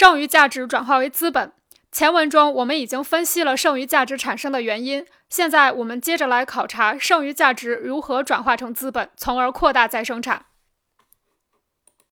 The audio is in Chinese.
剩余价值转化为资本。前文中我们已经分析了剩余价值产生的原因现在我们接着来考察剩余价值如何转化成资本从而扩大再生产。